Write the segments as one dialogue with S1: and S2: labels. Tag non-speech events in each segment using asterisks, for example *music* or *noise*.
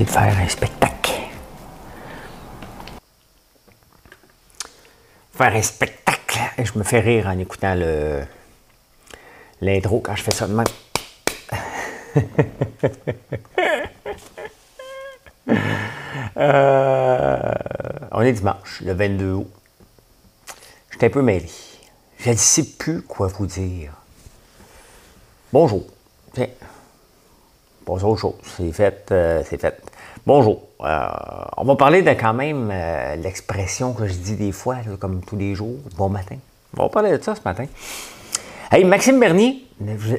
S1: De faire un spectacle. Faire un spectacle. Et je me fais rire en écoutant le l'intro quand je fais ça de même. *laughs* Euh, on est dimanche, le 22 août. J'étais un peu mêlé. Je ne sais plus quoi vous dire. Bonjour. Tiens, C'est fait, euh, c'est fait. Bonjour. Euh, on va parler de quand même euh, l'expression que je dis des fois, comme tous les jours. Bon matin. On va parler de ça ce matin. Hey, Maxime Bernier,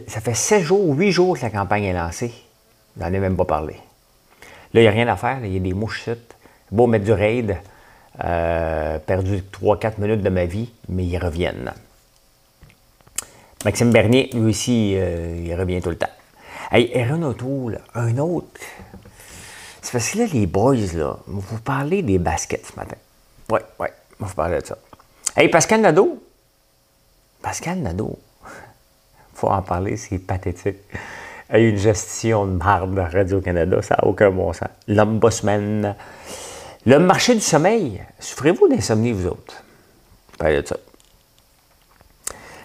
S1: ça fait 7 jours, 8 jours que la campagne est lancée. J'en ai même pas parlé. Là, il n'y a rien à faire. Il y a des mouches Beau mettre du raid. perdu 3-4 minutes de ma vie, mais ils reviennent. Maxime Bernier, lui aussi, il revient tout le temps. Hey, Aaron O'Toole, un autre. C'est parce que là, les boys, là, vous parlez des baskets ce matin. Oui, oui, on vous parler de ça. Hey, Pascal Nadeau. Pascal Nadeau. *laughs* faut en parler, c'est pathétique. Il y a une gestion de marde à Radio-Canada, ça n'a aucun bon sens. L'ombudsman. Le marché du sommeil. Souffrez-vous d'insomnie, vous autres? Parlez de ça.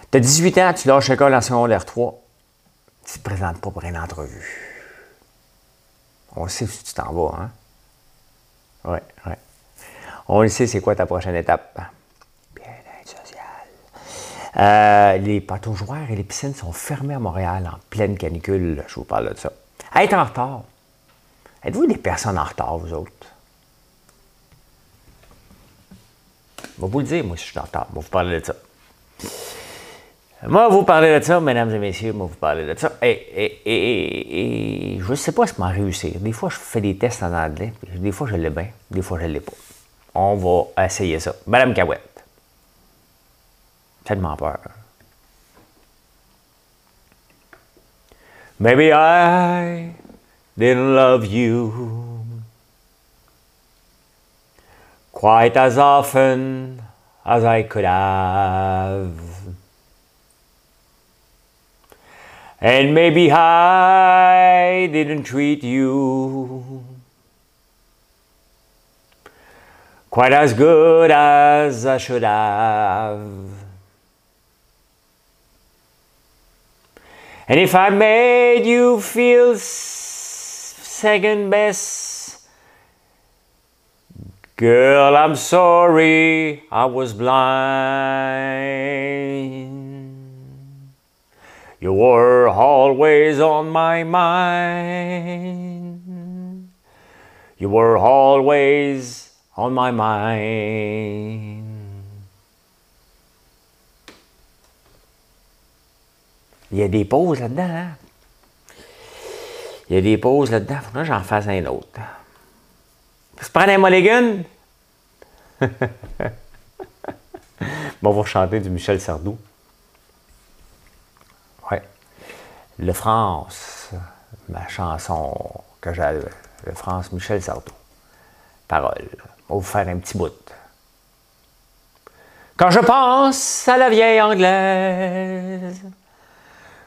S1: Tu as 18 ans, tu lâches l'école en secondaire 3 tu te présentes pas pour une entrevue. On sait où tu t'en vas, hein? Oui, oui. On le sait, c'est quoi ta prochaine étape? Bien-être social. Euh, les joueurs et les piscines sont fermés à Montréal en pleine canicule. Je vous parle de ça. Être en retard. Êtes-vous des personnes en retard, vous autres? Je vais vous le dire, moi, si je suis en retard. Je vais vous parler de ça. Moi, vous parlez de ça, mesdames et messieurs, moi, vous parlez de ça. Et, je ne sais pas comment réussir. Des fois, je fais des tests en anglais. Des fois, je l'ai bien. Des fois, je ne l'ai pas. On va essayer ça. Madame Cahouette. Tellement peur. Maybe I didn't love you quite as often as I could have. And maybe I didn't treat you quite as good as I should have. And if I made you feel second best, girl, I'm sorry I was blind. You were always on my mind. You were always on my mind. Il y a des pauses là-dedans, hein? Il y a des pauses là-dedans. Faut que j'en fasse un autre. Tu prends un mulligan? *laughs* bon, on va chanter du Michel Sardou. Le France, ma chanson que j'avais, le France Michel Sardou. Parole. On va vous faire un petit bout. Quand je pense à la vieille anglaise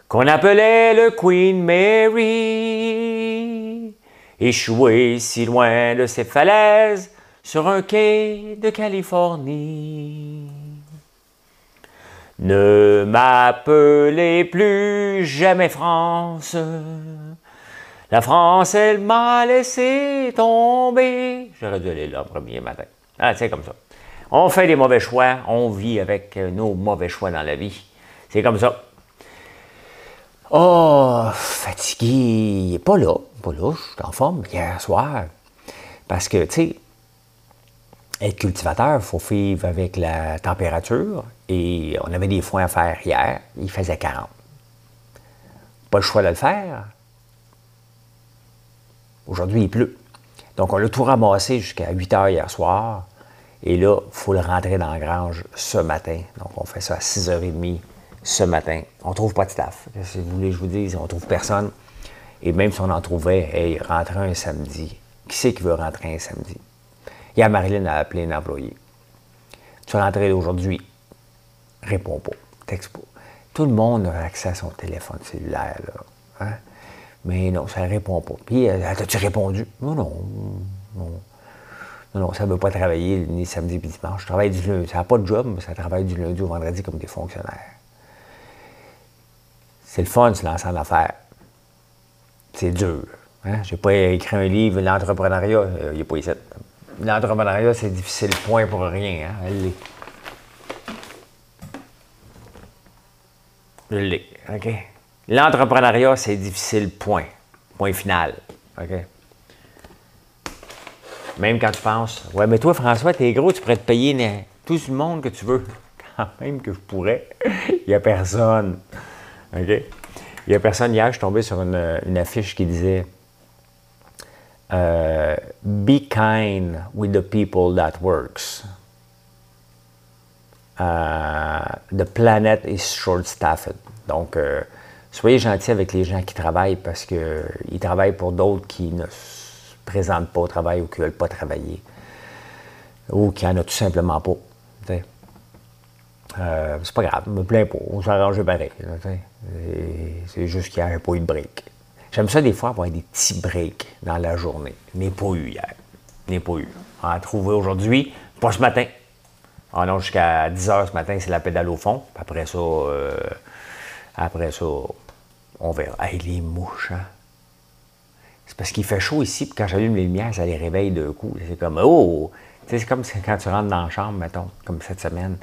S1: qu'on appelait le Queen Mary, échouée si loin de ses falaises sur un quai de Californie. Ne m'appelez plus jamais France. La France, elle m'a laissé tomber. J'aurais dû aller là le premier matin. Ah, c'est comme ça. On fait des mauvais choix, on vit avec nos mauvais choix dans la vie. C'est comme ça. Oh, fatigué. Pas là, pas là, je suis en forme hier soir. Parce que, tu sais, être cultivateur, il faut vivre avec la température. Et on avait des foins à faire hier. Il faisait 40. Pas le choix de le faire. Aujourd'hui, il pleut. Donc, on l'a tout ramassé jusqu'à 8 heures hier soir. Et là, il faut le rentrer dans la grange ce matin. Donc, on fait ça à 6h30 ce matin. On ne trouve pas de staff. Si vous voulez je vous dise, on ne trouve personne. Et même si on en trouvait, hey, rentrer un samedi. Qui c'est qui veut rentrer un samedi? Hier, Marilyn a appelé un employé. Tu rentrer aujourd'hui. Réponds pas. Texte pas. Tout le monde a accès à son téléphone cellulaire. Là. Hein? Mais non, ça répond pas. Puis, euh, as-tu répondu? Non, non. Non, non, ça ne veut pas travailler ni samedi ni dimanche. Je travaille du lundi. Ça n'a pas de job, mais ça travaille du lundi au vendredi comme des fonctionnaires. C'est le fun, se lancer. C'est dur. Hein? Je n'ai pas écrit un livre, l'entrepreneuriat, euh, il a pas ici. L'entrepreneuriat, c'est difficile, point pour rien. Hein? OK? L'entrepreneuriat, c'est difficile, point. Point final. OK? Même quand tu penses, ouais, mais toi, François, t'es gros, tu pourrais te payer tout le monde que tu veux. *laughs* Quand même que je pourrais. *laughs* Il n'y a personne. OK? Il n'y a personne. Hier, je suis tombé sur une, affiche qui disait euh, Be kind with the people that works. Uh, the planet is short-staffed. Donc, euh, soyez gentils avec les gens qui travaillent parce qu'ils travaillent pour d'autres qui ne se présentent pas au travail ou qui ne veulent pas travailler. Ou qui n'en ont tout simplement pas. Euh, c'est pas grave, je me plains pas, on s'arrange pareil. C'est juste qu'il n'y a pas eu de break. J'aime ça des fois avoir des petits breaks dans la journée. N'est pas eu hier. N'est pas eu. On a trouvé aujourd'hui, pas ce matin. Ah non, jusqu'à 10 h ce matin, c'est la pédale au fond. Après ça, euh, après ça, on verra. Hey, les mouches, hein? C'est parce qu'il fait chaud ici, puis quand j'allume les lumières, ça les réveille d'un coup. C'est comme, oh! c'est comme quand tu rentres dans la chambre, mettons, comme cette semaine.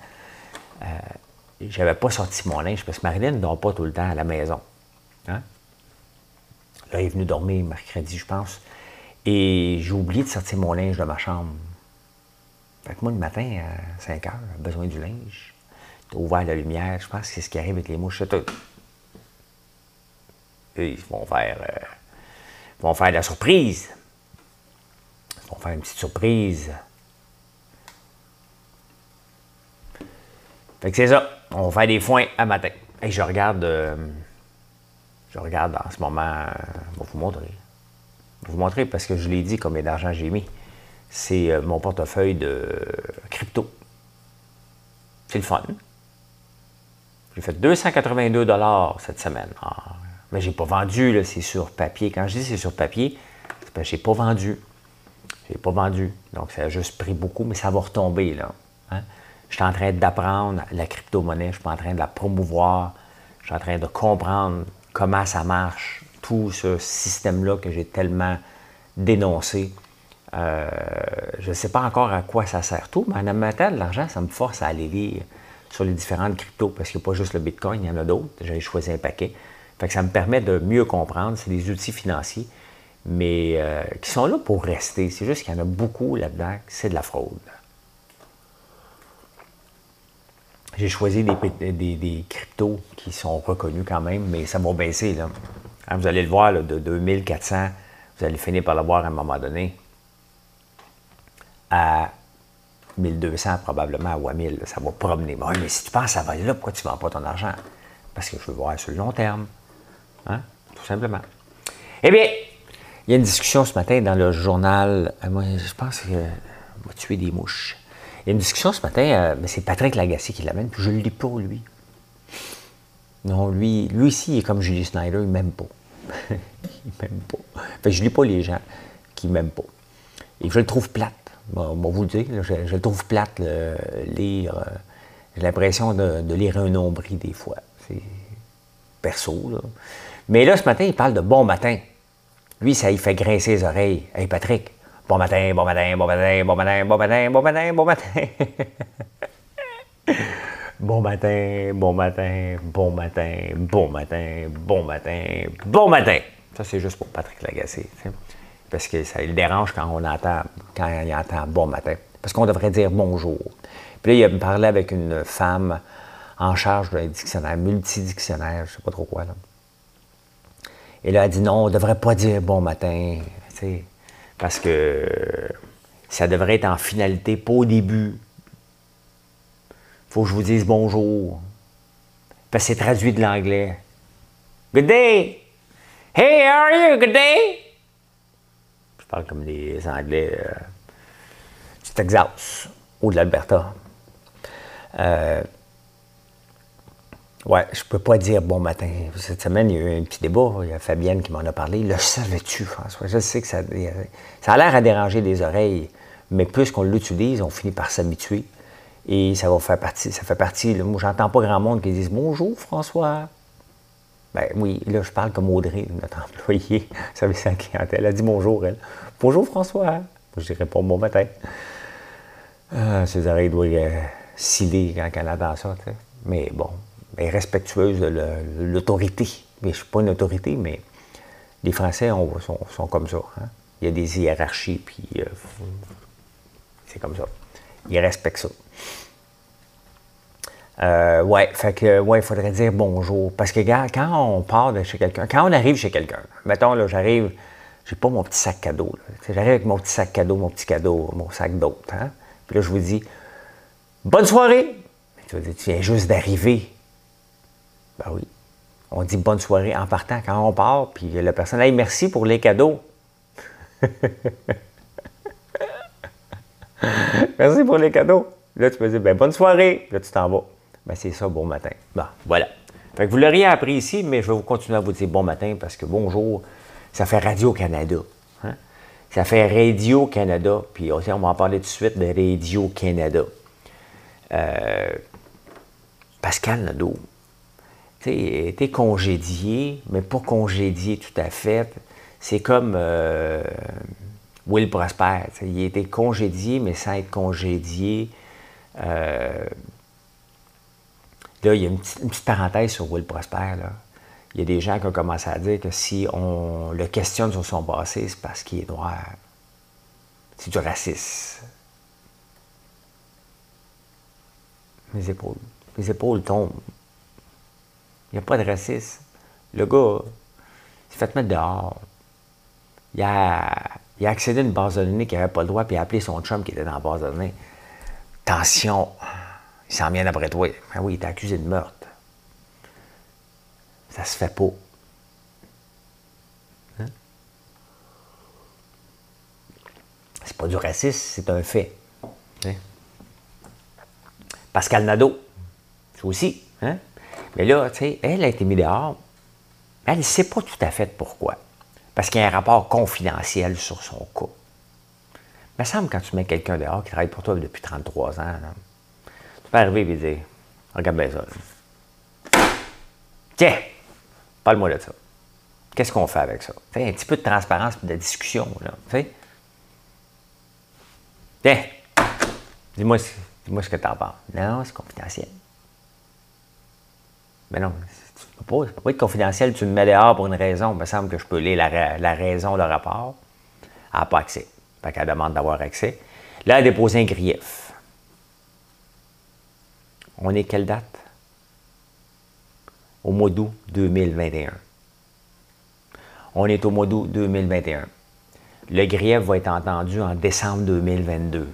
S1: Euh, j'avais pas sorti mon linge, parce que Marilyn ne dort pas tout le temps à la maison. Hein? Là, il est venu dormir mercredi, je pense. Et j'ai oublié de sortir mon linge de ma chambre. Fait que moi, le matin, à 5 heures, besoin du linge. T'as ouvert la lumière. Je pense que c'est ce qui arrive avec les mouches. Ils vont faire, euh, vont faire de la surprise. Ils vont faire une petite surprise. Fait que c'est ça. On va faire des foins à matin. Et je regarde. Euh, je regarde en ce moment. Euh, je vais vous montrer. Je vais vous montrer parce que je l'ai dit combien d'argent j'ai mis. C'est mon portefeuille de crypto. C'est le fun. J'ai fait 282 cette semaine. Ah, mais j'ai pas vendu, c'est sur papier. Quand je dis c'est sur papier, c'est parce que j'ai pas vendu. J'ai pas vendu. Donc, ça a juste pris beaucoup, mais ça va retomber. Hein. Je suis en train d'apprendre la crypto-monnaie, je suis en train de la promouvoir, je suis en train de comprendre comment ça marche, tout ce système-là que j'ai tellement dénoncé. Euh, je ne sais pas encore à quoi ça sert tout, mais en mettant de l'argent, ça me force à aller lire sur les différentes cryptos, parce qu'il n'y a pas juste le Bitcoin, il y en a d'autres. J'ai choisi un paquet. Fait que ça me permet de mieux comprendre. C'est des outils financiers, mais euh, qui sont là pour rester. C'est juste qu'il y en a beaucoup là-dedans, c'est de la fraude. J'ai choisi des, cryptos qui sont reconnus quand même, mais ça va baisser. Là. Hein, vous allez le voir, de 2400, vous allez finir par le voir à un moment donné, à 1200 probablement ou à 1000, ça va promener. mais si tu penses ça va là, pourquoi tu ne vends pas ton argent? Parce que je veux voir sur le long terme. Hein? Tout simplement. Eh bien, il y a une discussion ce matin dans le journal. Euh, moi, je pense que va tuer des mouches. Il y a une discussion ce matin, euh, mais c'est Patrick Lagacé qui l'amène, puis je le lis pas, lui. Non, lui, lui ici, il est comme Julie Snyder, il m'aime pas. *laughs* il m'aime pas. Fait je ne lis pas les gens qui m'aiment pas. Et je le trouve plate. Bon, vous le dire, je, le trouve plate, lire. Euh, j'ai l'impression de, lire un nombril des fois. C'est perso, là. Mais là, ce matin, il parle de bon matin. Lui, ça il fait grincer les oreilles. Hey, Patrick, bon matin, bon matin, bon matin, bon matin, bon matin, bon matin, bon matin. bon matin, bon matin, bon matin, bon matin, bon matin, bon matin. Ça, c'est juste pour Patrick Lagacé parce que ça le dérange quand on entend, quand il entend bon matin. Parce qu'on devrait dire bonjour. Puis là, il a parlé avec une femme en charge d'un dictionnaire, multidictionnaire, je ne sais pas trop quoi. Là. Et là, elle a dit non, on ne devrait pas dire bon matin. parce que ça devrait être en finalité, pas au début. faut que je vous dise bonjour. Parce que c'est traduit de l'anglais. Good day! Hey, how are you? Good day! Je parle comme les Anglais euh, du Texas ou de l'Alberta. Euh, ouais, je peux pas dire bon matin. Cette semaine, il y a eu un petit débat. Il y a Fabienne qui m'en a parlé. Le savais-tu, François? Je sais que ça, ça a l'air à déranger les oreilles, mais plus qu'on l'utilise, on finit par s'habituer. Et ça va faire partie, ça fait partie. moi, j'entends pas grand monde qui disent Bonjour François. Ben oui, là, je parle comme Audrey, notre employée, *laughs* service à la clientèle. Elle a dit bonjour, elle. Bonjour François. je pas bon matin. Euh, ses oreilles doivent euh, sciller quand elle ça. Mais bon, elle est respectueuse de l'autorité. Mais je ne suis pas une autorité, mais les Français sont, comme ça. Hein. Il y a des hiérarchies, puis euh, c'est comme ça. Ils respectent ça. Euh, ouais, fait que, ouais, il faudrait dire bonjour. Parce que, gars, quand on part de chez quelqu'un, quand on arrive chez quelqu'un, mettons, là, j'arrive, j'ai pas mon petit sac cadeau, J'arrive avec mon petit sac cadeau, mon petit cadeau, mon sac d'autres, hein. Puis là, je vous dis, bonne soirée! Tu vas dire, tu viens juste d'arriver. Ben oui. On dit bonne soirée en partant quand on part, puis la personne, hey, merci pour les cadeaux. *laughs* merci pour les cadeaux. Là, tu peux dire, ben, bonne soirée. Là, tu t'en vas. Ben, c'est ça, bon matin. Bon, voilà. Fait que vous l'auriez appris ici, mais je vais vous continuer à vous dire bon matin parce que bonjour, ça fait Radio-Canada. Hein? Ça fait Radio-Canada. Puis on va en parler tout de suite de Radio-Canada. Euh, Pascal Nadeau, tu était congédié, mais pas congédié tout à fait. C'est comme euh, Will Prosper. Il a été congédié, mais sans être congédié. Euh, Là, il y a une petite, parenthèse sur Will Prosper. Il y a des gens qui ont commencé à dire que si on le questionne sur son passé, c'est parce qu'il est noir. C'est du racisme. Mes épaules. Mes épaules tombent. Il n'y a pas de racisme. Le gars, il s'est fait mettre dehors. Il a, a accédé à une base de données qu'il n'avait pas le droit, puis il a appelé son chum qui était dans la base de données. Tension. Il s'en vient après toi. Ben oui, il est accusé de meurtre. Ça se fait pas. Hein? C'est pas du racisme, c'est un fait. Hein? Pascal Nadeau, c'est aussi. Hein? Mais là, tu sais, elle a été mise dehors. Elle ne sait pas tout à fait pourquoi. Parce qu'il y a un rapport confidentiel sur son cas. Il me semble quand tu mets quelqu'un dehors qui travaille pour toi depuis 33 ans, tu peux arriver Regarde bien ça. Tiens, parle-moi de ça. Qu'est-ce qu'on fait avec ça? T'sais, un petit peu de transparence et de discussion. Là, Tiens, dis-moi dis ce que tu en penses. Non, c'est confidentiel. Mais non, ça ne peut, pas être confidentiel. Tu me mets dehors pour une raison. Il me semble que je peux lire la, raison, de rapport. Elle n'a pas accès. Fait qu'elle demande d'avoir accès. Là, elle a déposé un grief. On est quelle date? Au mois d'août 2021. On est au mois d'août 2021. Le grief va être entendu en décembre 2022.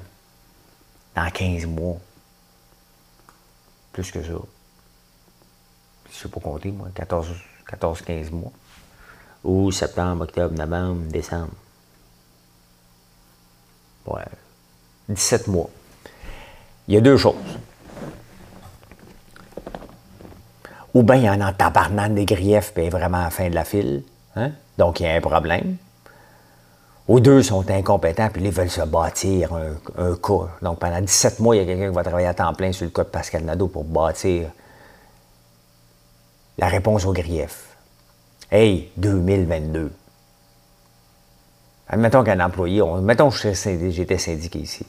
S1: Dans 15 mois. Plus que ça. Je ne sais pas compter, moi. 14-15 mois. Ou septembre, octobre, novembre, décembre. Ouais. 17 mois. Il y a deux choses. Ou bien il y en a en tabarnane des griefs, puis vraiment à la fin de la file. Hein? Donc, il y a un problème. Ou deux sont incompétents, puis ils veulent se bâtir un, cas. Donc, pendant 17 mois, il y a quelqu'un qui va travailler à temps plein sur le cas de Pascal Nadeau pour bâtir la réponse au grief. Hey, 2022. Admettons qu'un employé, mettons que j'étais syndiqué ici.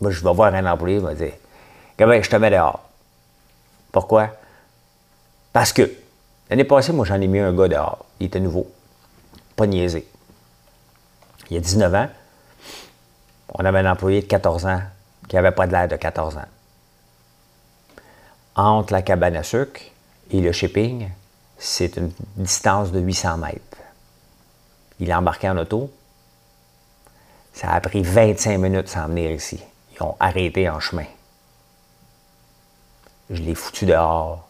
S1: Moi, je vais voir un employé, il va dire je te mets dehors. Pourquoi? Parce que l'année passée, moi, j'en ai mis un gars dehors. Il était nouveau. Pas niaisé. Il y a 19 ans, on avait un employé de 14 ans qui n'avait pas de l'air de 14 ans. Entre la cabane à sucre et le shipping, c'est une distance de 800 mètres. Il est embarqué en auto, Ça a pris 25 minutes sans venir ici. Ils ont arrêté en chemin. Je l'ai foutu dehors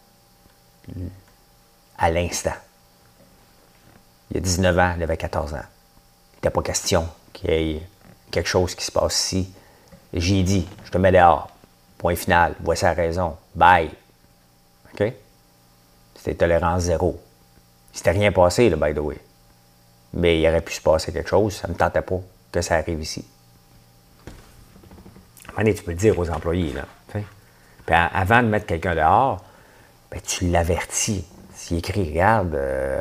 S1: à l'instant. Il y a 19 ans, il avait 14 ans. Il n'était pas question qu'il y ait quelque chose qui se passe ici. J'ai dit, je te mets dehors. Point final. Voici la raison. Bye. OK? C'était tolérance zéro. Il s'était rien passé, là, by the way. Mais il aurait pu se passer quelque chose. Ça ne me tentait pas que ça arrive ici. À tu peux le dire aux employés, là. Puis avant de mettre quelqu'un dehors, ben, tu l'avertis. S'il écrit, regarde, euh,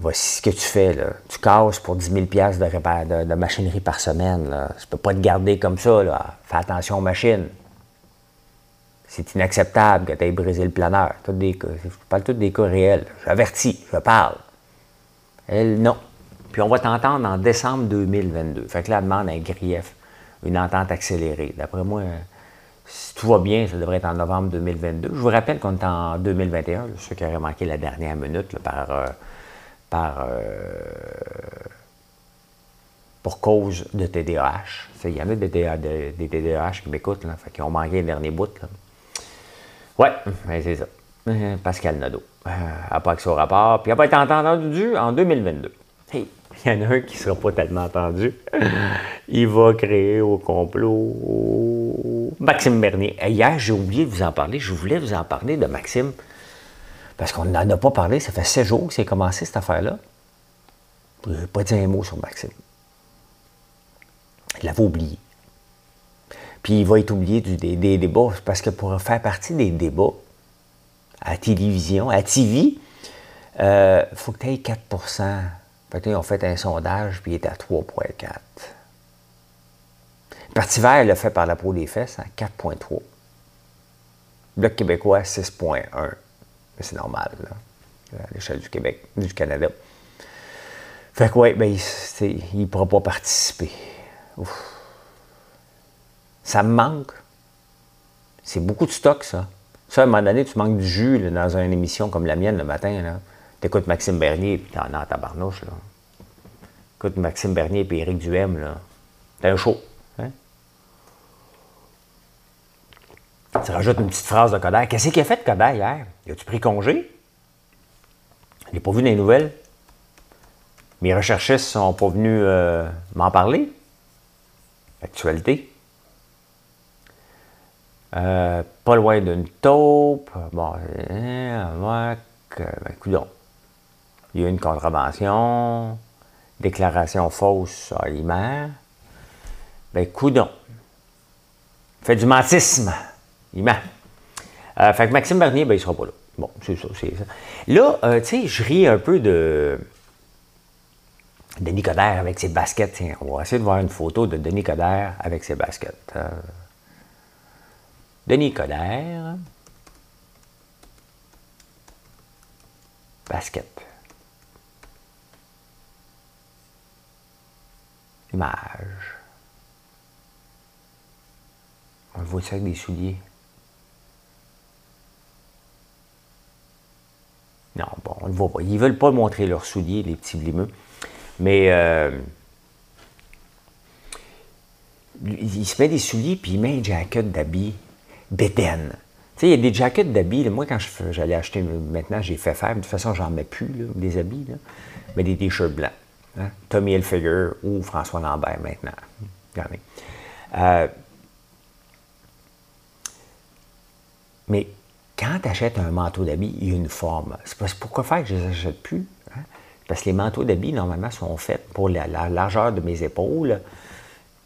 S1: voici ce que tu fais. Là. Tu casses pour 10 000 de, de, machinerie par semaine. Là. Je ne peux pas te garder comme ça. Là. Fais attention aux machines. C'est inacceptable que tu aies brisé le planeur. des je parle tous des cas réels. J'avertis, je parle. Elle, non. Puis on va t'entendre en décembre 2022. Fait que là, elle demande un grief, une entente accélérée. D'après moi, si tout va bien, ça devrait être en novembre 2022. Je vous rappelle qu'on est en 2021, ceux qui auraient manqué la dernière minute par, euh, par euh, pour cause de TDAH. Il y en a des, TDAH qui m'écoutent, qui ont manqué le dernier bout. Oui, c'est ça. Euh, Pascal Nadeau. n'a pas accès au rapport, puis il n'a pas été entendu en 2022. Hey, il y en a un qui ne sera pas tellement entendu. *laughs* Il va créer au complot Maxime Bernier. Hier, j'ai oublié de vous en parler. Je voulais vous en parler de Maxime parce qu'on n'en a pas parlé. Ça fait sept jours que c'est commencé cette affaire-là. Je n'ai pas dit un mot sur Maxime. Il l'avait oublié. Puis il va être oublié des, débats parce que pour faire partie des débats à télévision, à TV, il euh, faut que tu aies 4% fait ils ont fait un sondage, puis il est à 3,4. Le Parti vert l'a fait par la peau des fesses à 4,3. Bloc québécois, 6,1. Mais c'est normal, là, à l'échelle du Québec, du Canada. Fait que, oui, ben, il ne pourra pas participer. Ça me manque. C'est beaucoup de stock, ça. Ça, à un moment donné, tu manques du jus dans une émission comme la mienne le matin. Là. T'écoutes Maxime Bernier, puis t'en as ta barnouche, là. Écoute Maxime Bernier et Éric Duhem, là. T'es un show. Hein? Tu rajoutes une petite phrase de Coder. Qu'est-ce qu'il a fait, Coder, hier? Il a-tu pris congé? Il n'est pas vu dans les nouvelles? Mes recherchistes sont pas venus euh, m'en parler. Actualité. Euh, pas loin d'une taupe. Bon, euh, ben, coudon. Il y a une contravention, déclaration fausse à l'IMER. Ben, coudon. Fait du mentisme. Il euh, fait que Maxime Bernier, ben, il sera pas là. Bon, c'est ça, c'est ça. Là, euh, tu sais, je ris un peu de. Denis Coderre avec ses baskets. Tiens, on va essayer de voir une photo de Denis Coderre avec ses baskets. Euh, Denis Coderre. Basket. Image. On le voit ça avec des souliers? Non, bon, on ne voit pas. Ils ne veulent pas montrer leurs souliers, les petits blimeux. Mais euh, il se met des souliers puis il met un jacket d'habit bédaine. Tu sais, il y a des jackets d'habits. Moi, quand j'allais acheter, maintenant, j'ai fait faire. De toute façon, j'en mets plus, des habits. Mais des t-shirts blancs. Hein. Tommy Hilfiger ou François Lambert, maintenant. Euh, mais quand tu achètes un manteau d'habits, il y a une forme. C'est pourquoi faire que je ne les achète plus. Hein? Parce que les manteaux d'habits, normalement, sont faits pour la, largeur de mes épaules.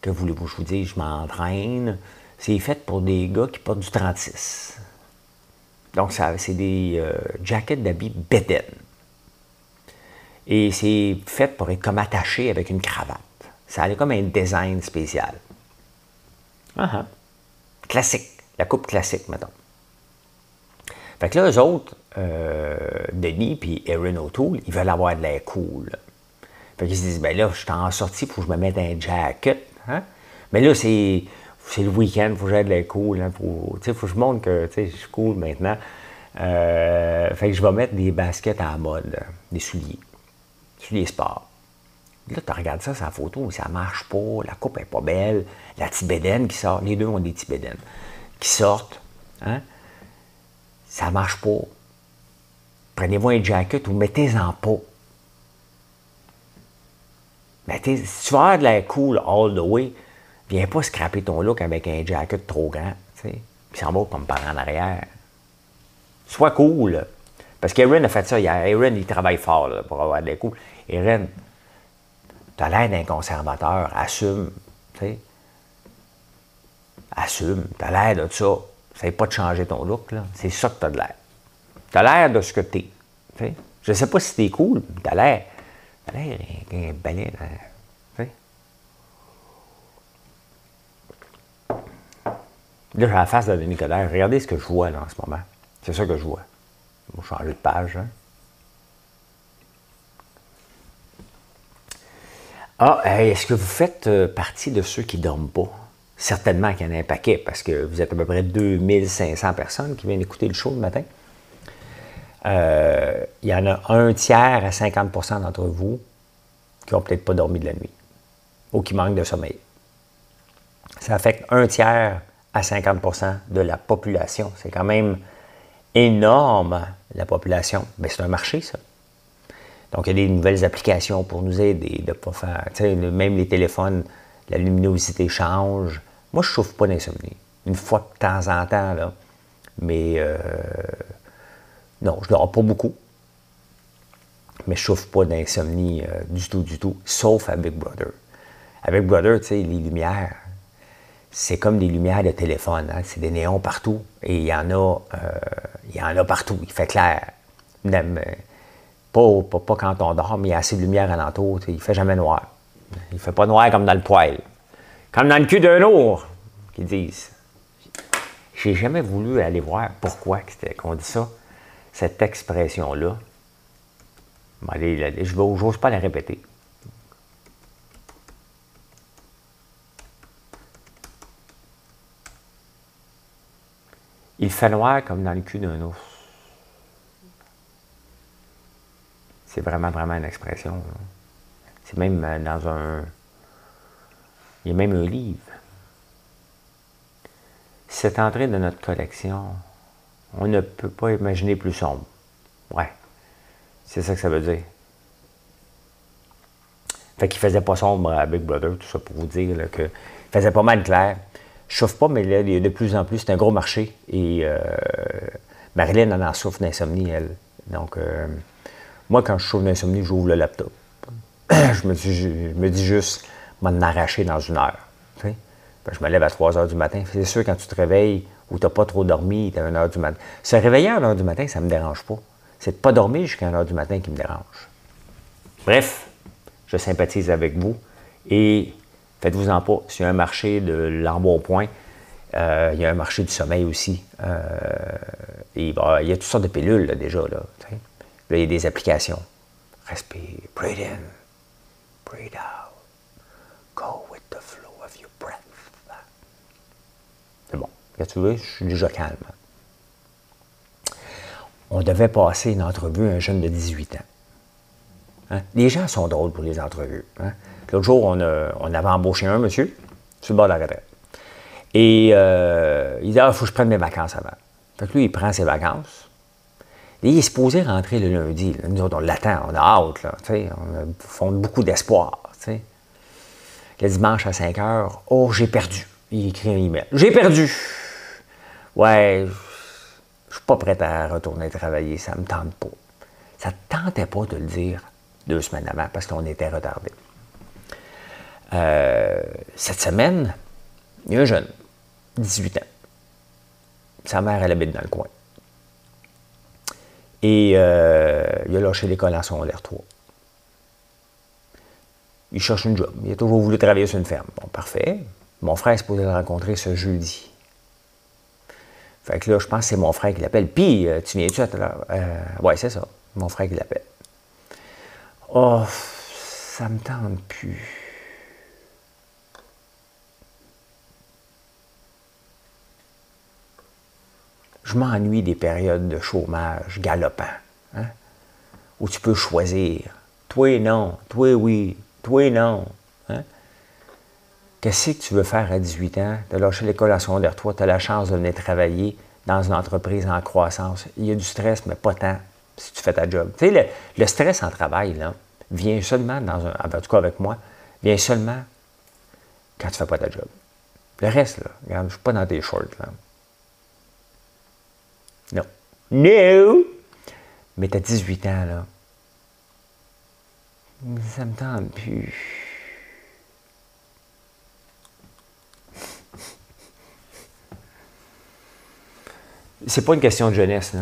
S1: Que voulez-vous je vous dise, je m'entraîne. C'est fait pour des gars qui portent du 36. Donc, c'est des euh, jackets d'habits bédaine. Et c'est fait pour être comme attaché avec une cravate. Ça a comme un design spécial. Uh Classique. La coupe classique, mettons. Fait que là, eux autres, euh, Denis puis Erin O'Toole, ils veulent avoir de l'air cool. Fait qu'ils se disent, ben là, je suis en sortie, faut que je me mette un jacket. Hein? Mais là, c'est c'est le week-end, faut que j'aille de la cool. Hein, faut, que je montre que je suis cool maintenant. Euh, fait que je vais mettre des baskets à la mode, des souliers. Souliers sport. Là, tu regardes ça, sa photo, ça marche pas, la coupe est pas belle, la tibédaine qui sort, les deux ont des tibédaines, qui sortent, hein? Ça marche pas. Prenez-vous un jacket ou mettez-en pas. Mettez, si tu veux avoir de la cool all the way, viens pas scraper ton look avec un jacket trop grand, puis s'en va comme par en arrière. Sois cool. Parce qu'Aaron a fait ça hier. Aaron, il travaille fort pour avoir des coups. Aaron, tu as l'air d'un conservateur. Assume. tu sais. Assume. Tu as l'air de ça. Ça pas de changer ton look. là. C'est ça que tu as de l'air. Tu as l'air de ce que tu es. tu. Je sais pas si t'es cool, mais tu as l'air. Tu l'air d'un balai. là, tu j'ai la face de Denis Coderre. Regardez ce que je vois là, en ce moment. C'est ça que je vois. Je vais changer de page. hein. Ah, est-ce que vous faites euh, partie de ceux qui ne dorment pas? Certainement qu'il y en a un paquet, parce que vous êtes à peu près 2500 personnes qui viennent écouter le show le matin. Euh, il y en a un tiers à 50% d'entre vous qui n'ont peut-être pas dormi de la nuit ou qui manquent de sommeil. Ça affecte un tiers à 50% de la population. C'est quand même énorme, la population. Mais c'est un marché, ça. Donc, il y a des nouvelles applications pour nous aider de pas faire. Même les téléphones, la luminosité change. Moi, je ne souffre pas d'insomnie. Une fois de temps en temps, là. Mais euh, non, je ne dors pas beaucoup. Mais je ne souffre pas d'insomnie euh, du tout, du tout, sauf avec Brother. Avec Brother, tu sais, les lumières, c'est comme des lumières de téléphone. hein. C'est des néons partout. Et il y en a, euh, il y en a partout. Il fait clair. Pas, pas, pas quand on dort, mais il y a assez de lumière alentour. Il fait jamais noir. Il fait pas noir comme dans le poêle. Comme dans le cul d'un ours, qu'ils disent. J'ai jamais voulu aller voir pourquoi qu'on dit ça, cette expression-là. Je n'ose pas la répéter. Il fait noir comme dans le cul d'un ours. C'est vraiment, vraiment une expression. là. C'est même euh, dans un. Il y a même un livre. Cette entrée de notre collection, on ne peut pas imaginer plus sombre. Ouais. C'est ça que ça veut dire. Fait qu'il faisait pas sombre à Big Brother, tout ça pour vous dire là, que il faisait pas mal clair. Je chauffe pas, mais là, de plus en plus, c'est un gros marché. Et euh, Marilyn en, en souffre d'insomnie, elle. Donc, euh, moi, quand je souffre d'insomnie, j'ouvre le laptop. *clears throat* je, me dis, je me dis juste, m'en arracher dans une heure. je me lève à 3 heures du matin. C'est sûr, quand tu te réveilles ou tu n'as pas trop dormi, tu à 1 heure du matin. Se réveiller à 1 heure du matin, ça ne me dérange pas. C'est de ne pas dormir jusqu'à 1 heure du matin qui me dérange. Bref, je sympathise avec vous et faites-vous-en pas. S'il y a un marché de l'embonpoint, euh, il y a un marché du sommeil aussi. Euh, il y a toutes sortes de pilules déjà. Là. Là, il y a des applications. Respire, breathe in, breathe out. Tu je suis déjà calme. On devait passer une entrevue à un jeune de 18 ans. Hein? Les gens sont drôles pour les entrevues. Hein? L'autre jour, on, avait embauché un monsieur sur le bord de la retraite. Et euh, il dit Ah, il faut que je prenne mes vacances avant. Fait que lui, il prend ses vacances. Et il est supposé rentrer le lundi. Nous autres, on l'attend, on a hâte. Là, on a fond beaucoup d'espoir. Le dimanche à 5 heures, oh, j'ai perdu. Il écrit un email. J'ai perdu. Ouais, je suis pas prêt à retourner travailler, ça me tente pas. Ça ne tentait pas de le dire deux semaines avant parce qu'on était retardé. Euh, cette semaine, il y a un jeune, 18 ans. Sa mère, elle habite dans le coin. Et euh, il a lâché l'école en secondaire 3. Il cherche une job. Il a toujours voulu travailler sur une ferme. Bon, parfait. Mon frère est supposé le rencontrer ce jeudi. Fait que là, je pense que c'est mon frère qui l'appelle. Puis, euh, tu viens-tu à telle heure? Euh, ouais, c'est ça. Mon frère qui l'appelle. Oh, ça me tente plus. Je m'ennuie des périodes de chômage galopant, hein, où tu peux choisir. Toi, non. Toi, oui. Toi, non. Qu'est-ce que tu veux faire à 18 ans? As lâché l'école à secondaire 3, tu as la chance de venir travailler dans une entreprise en croissance. Il y a du stress, mais pas tant si tu fais ta job. Tu sais, le, stress en travail, là, vient seulement, dans un, en tout cas avec moi, vient seulement quand tu ne fais pas ta job. Le reste, là, regarde, je ne suis pas dans tes shorts, là. Non. No! Mais tu as 18 ans, là. Ça me tente plus. C'est pas une question de jeunesse, là.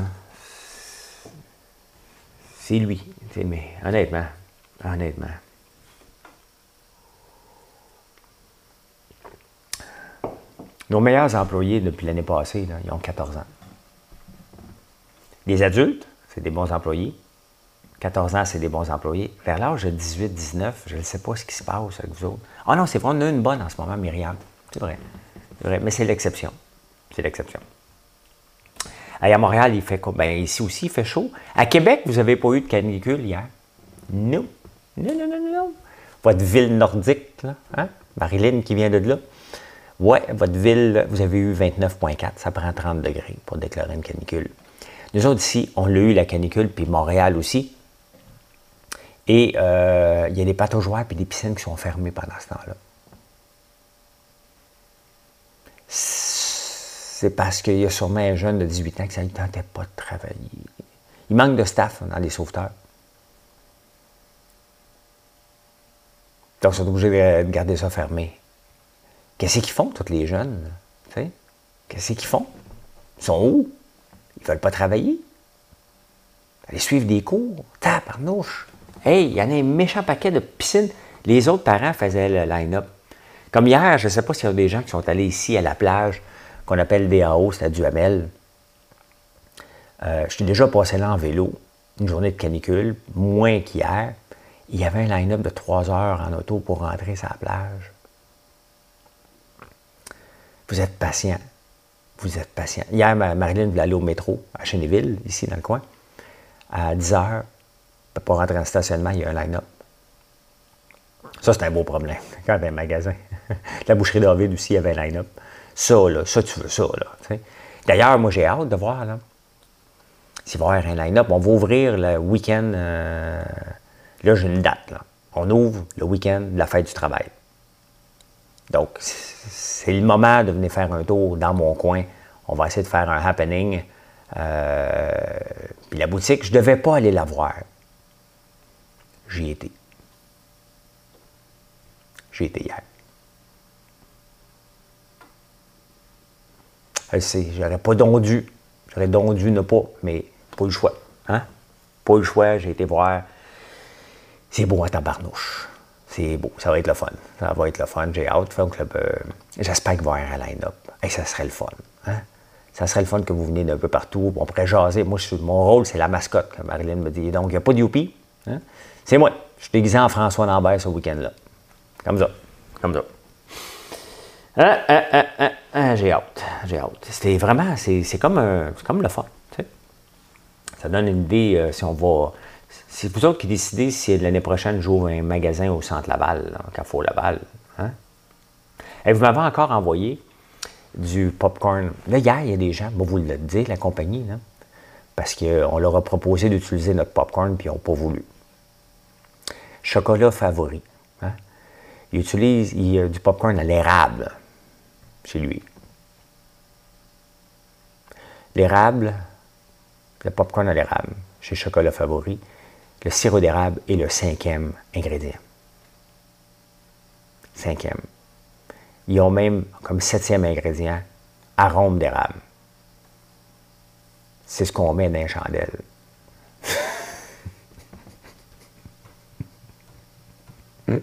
S1: C'est lui. Mais honnêtement, honnêtement. Nos meilleurs employés depuis l'année passée, ils ont 14 ans. Les adultes, c'est des bons employés. 14 ans, c'est des bons employés. Vers l'âge de 18, 19, je ne sais pas ce qui se passe avec vous autres. Ah non, c'est vrai, on a une bonne en ce moment, Myriam. C'est vrai. C'est vrai, mais c'est l'exception. C'est l'exception. À Montréal, il fait quoi? Ben, ici aussi, il fait chaud. À Québec, vous n'avez pas eu de canicule hier? Non. Non, non, non, non. Votre ville nordique, là, hein? Marilyn qui vient de là. Ouais, votre ville, vous avez eu 29,4. Ça prend 30 degrés pour déclarer une canicule. Nous autres ici, on l'a eu la canicule, puis Montréal aussi. Et euh, il y a des pataugeoires et des piscines qui sont fermées pendant ce temps-là. C'est parce qu'il y a sûrement un jeune de 18 ans qui ne tentait pas de travailler. Il manque de staff dans les sauveteurs. Donc, ils sont obligés de garder ça fermé. Qu'est-ce qu'ils font, tous les jeunes? Qu'est-ce qu'ils font? Ils sont où? Ils ne veulent pas travailler? Aller suivre des cours. Tabarnouche. Hey, il y en a un méchant paquet de piscines. Les autres parents faisaient le line-up. Comme hier, je ne sais pas s'il y a des gens qui sont allés ici à la plage, qu'on appelle DAO, c'est à Duhamel. Euh, je suis déjà passé là en vélo, une journée de canicule, moins qu'hier. Il y avait un line-up de trois heures en auto pour rentrer sur la plage. Vous êtes patient. Vous êtes patient. Hier, Marilyn voulait aller au métro à Cheneville, ici dans le coin, à 10 heures. Pour rentrer en stationnement, il y a un line-up. Ça, c'est un beau problème *laughs* quand un magasin. *laughs* La boucherie David aussi, il y avait un line-up. Ça, là, ça, tu veux ça, là. D'ailleurs, moi, j'ai hâte de voir, là. S'il va y avoir un line-up, on va ouvrir le week-end. Euh, là, j'ai une date, là. On ouvre le week-end de la fête du travail. Donc, c'est le moment de venir faire un tour dans mon coin. On va essayer de faire un happening. Euh, puis la boutique, je ne devais pas aller la voir. J'y étais. J'y étais hier. Je j'aurais pas donc dû. J'aurais donc dû ne pas, mais pas le choix. Hein? Pas le choix, j'ai été voir. C'est beau à tabarnouche. C'est beau, ça va être le fun. Ça va être le fun, j'ai hâte. Euh, j'espère qu'il va y avoir un line-up. Ça serait le fun. Hein? Ça serait le fun que vous veniez d'un peu partout. On pourrait jaser. Moi, mon rôle, c'est la mascotte, comme Marilyn me dit. Donc, il n'y a pas de youpi. Hein? C'est moi. Je suis déguisé en François Lambert ce week-end-là. Comme ça. Comme ça. Ah, ah, ah, j'ai hâte. J'ai hâte. C'était vraiment, c'est comme, comme le fun. Ça donne une idée euh, si on va. C'est vous autres qui décidez si l'année prochaine j'ouvre un magasin au centre Laval, là, Carrefour Laval. Hein? Et vous m'avez encore envoyé du popcorn. Là, hier, il y a des gens, vous le dites, la compagnie, là, parce qu'on leur a proposé d'utiliser notre popcorn, puis ils n'ont pas voulu. Chocolat favori. Hein? Il utilise il, a du popcorn à l'érable chez lui. L'érable, le popcorn à l'érable, chez Chocolat Favori, le sirop d'érable est le cinquième ingrédient. Cinquième. Ils ont même comme septième ingrédient arôme d'érable. C'est ce qu'on met dans les chandelles. *laughs*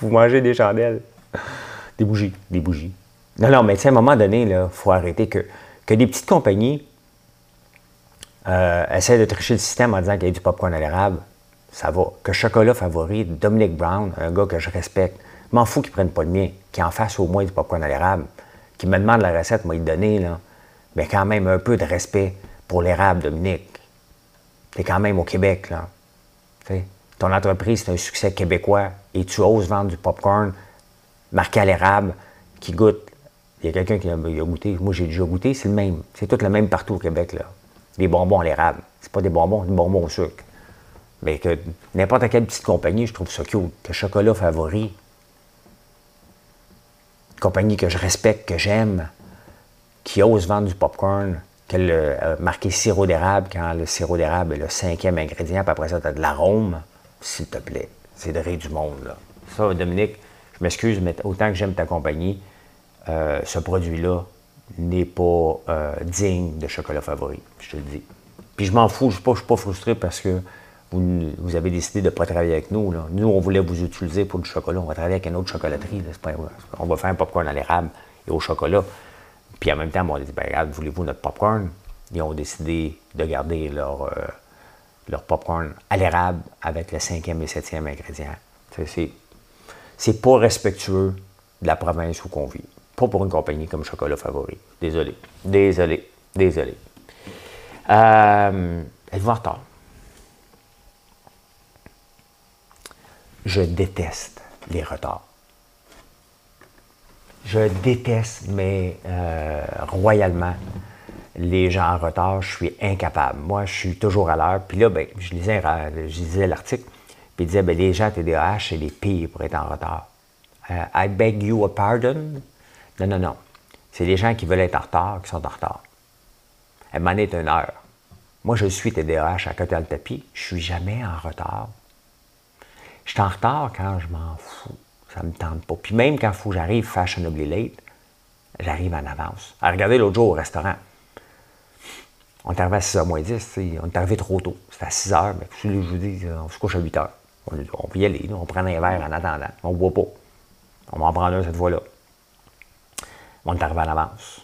S1: Vous mangez des chandelles? Des bougies, des bougies. Non, non, mais à un moment donné, il faut arrêter que, que des petites compagnies euh, essaient de tricher le système en disant qu'il y a du popcorn à l'érable. Ça va. Que chocolat favori, Dominic Brown, un gars que je respecte, m'en fous qu'il ne prenne pas le mien, qu'il en fasse au moins du popcorn à l'érable, qu'il me demande la recette, moi, il donner, là. Mais quand même un peu de respect pour l'érable, Dominique. T'es quand même au Québec, là. ton entreprise c'est un succès québécois et tu oses vendre du popcorn marqué à l'érable qui goûte. Il y a quelqu'un qui a, goûté. Moi, j'ai déjà goûté. C'est le même. C'est tout le même partout au Québec. Là. Des bonbons à l'érable. C'est pas des bonbons, des bonbons au sucre. Mais que n'importe quelle petite compagnie, je trouve ça cute. Que chocolat favori. compagnie que je respecte, que j'aime, qui ose vendre du popcorn, qu'elle a marqué sirop d'érable quand le sirop d'érable est le cinquième ingrédient, puis après ça, tu as de l'arôme. S'il te plaît. C'est de rire du monde, là. Ça, Dominique, je m'excuse, mais autant que j'aime ta compagnie, euh, ce produit-là n'est pas euh, digne de chocolat favori, je te le dis. Puis je m'en fous, je ne suis, pas frustré parce que vous, avez décidé de ne pas travailler avec nous. Nous, on voulait vous utiliser pour du chocolat. On va travailler avec une autre chocolaterie. on va faire un popcorn à l'érable et au chocolat. Puis en même temps, on a dit, ben, regarde, voulez-vous notre popcorn? Ils ont décidé de garder leur, euh, leur popcorn à l'érable avec le cinquième et septième ingrédient. C'est pas respectueux de la province où on vit. Pas pour une compagnie comme Chocolat Favori. Désolé. Désolé. Désolé. Euh, Êtes-vous en retard? Je déteste les retards. Je déteste, mais euh, royalement, les gens en retard. Je suis incapable. Moi, je suis toujours à l'heure. Puis là, ben, je lisais, l'article, puis il disait ben, les gens TDAH, c'est les pires pour être en retard. Euh, I beg you a pardon? Non, non, non. C'est les gens qui veulent être en retard qui sont en retard. Elle m'en est une heure. Moi, je suis TDAH à côté le tapis. Je suis jamais en retard. Je suis en retard quand je m'en fous. Ça me tente pas. Puis même quand faut j'arrive fashionably late, j'arrive en avance. À regarder l'autre jour au restaurant. On est arrivé à 6h moins 10, on est arrivé trop tôt. C'était à 6h, mais je vous dis, on se couche à 8h. On, on peut y aller, on prend un verre en attendant. On ne boit pas. On va en prendre un cette fois-là. On est arrivé en avance.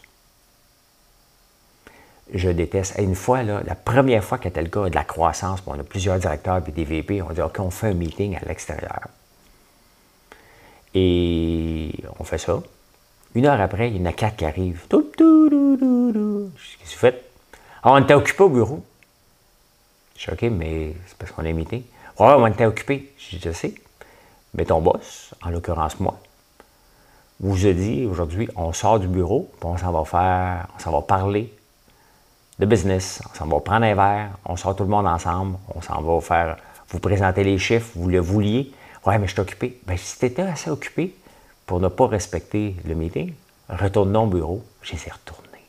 S1: Je déteste. une fois, la première fois qu'était le cas de la croissance, on a plusieurs directeurs et des VP, on dit OK, on fait un meeting à l'extérieur. Et on fait ça. Une heure après, il y en a quatre qui arrivent. Qu'est-ce que tu fais? Ah, on était occupé au bureau. Je suis OK, mais c'est parce qu'on est meeting. Ouais, on était occupé. Je dis, je sais. Mais ton boss, en l'occurrence moi, vous a dit aujourd'hui, on sort du bureau, puis on s'en va faire, on s'en va parler de business, on s'en va prendre un verre, on sort tout le monde ensemble, on s'en va faire, vous présenter les chiffres, vous le vouliez. Ouais, mais je suis occupé. Bien, si tu étais assez occupé pour ne pas respecter le meeting, retourne au bureau. J'ai retourné.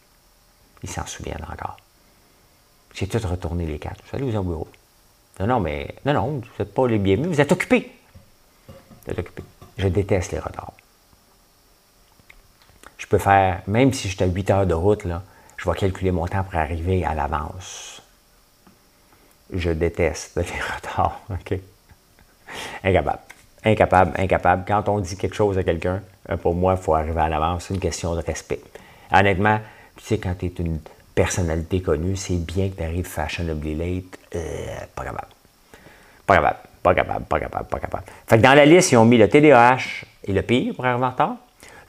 S1: Ils s'en souviennent encore. J'ai tout retourné les quatre. Salut, vous êtes au bureau. Non, non, mais non, non, vous n'êtes pas les bienvenus, vous êtes occupés. Vous êtes occupés. Je déteste les retards. Je peux faire, même si j'étais à 8 heures de route, là, je vais calculer mon temps pour arriver à l'avance. Je déteste les retards. *laughs* OK? Incapable. Incapable, incapable. Quand on dit quelque chose à quelqu'un, euh, pour moi, il faut arriver à l'avance. C'est une question de respect. Honnêtement, tu sais, quand tu es une personnalité connue, c'est bien que tu arrives fashionably late. Euh, pas capable. Pas capable. Pas capable, pas capable, pas capable. Fait que dans la liste, ils ont mis le TDAH et le pire pour arriver en retard?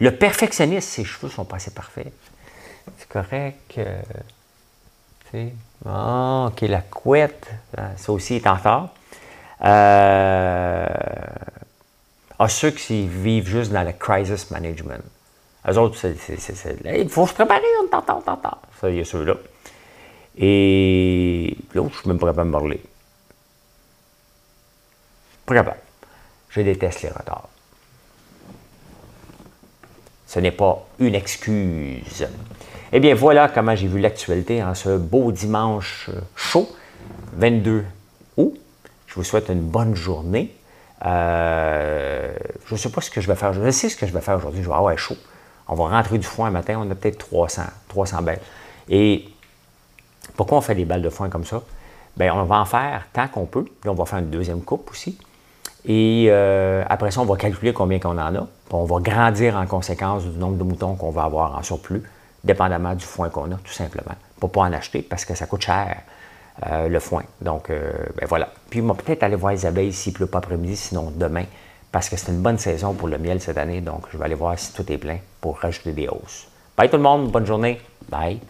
S1: Le perfectionniste, ses cheveux sont pas assez parfaits. C'est correct. Euh, sais. Ah, OK, la couette, ça aussi est en retard. Euh, ah, ceux qui vivent juste dans le crisis management. Eux autres, il faut se préparer, on t'entend, on. Ça, il y a ceux-là. Et l'autre, je ne suis même pas me parler. Je déteste les retards. Ce n'est pas une excuse. Eh bien, voilà comment j'ai vu l'actualité en ce beau dimanche chaud, 22 août. Je vous souhaite une bonne journée. Euh, je ne sais pas ce que je vais faire. Je sais ce que je vais faire aujourd'hui. Je vais avoir chaud. On va rentrer du foin un matin, on a peut-être 300, 300 balles. Et pourquoi on fait des balles de foin comme ça? Bien, on va en faire tant qu'on peut. Puis on va faire une deuxième coupe aussi. Et euh, après ça, on va calculer combien qu'on en a. On va grandir en conséquence du nombre de moutons qu'on va avoir en surplus, dépendamment du foin qu'on a, tout simplement. Pour ne pas en acheter parce que ça coûte cher, euh, le foin. Donc, euh, ben voilà. Puis, on va peut-être aller voir les abeilles s'il pleut pas après-midi, sinon demain parce que c'est une bonne saison pour le miel cette année. Donc, je vais aller voir si tout est plein pour rajouter des hausses. Bye tout le monde, bonne journée. Bye.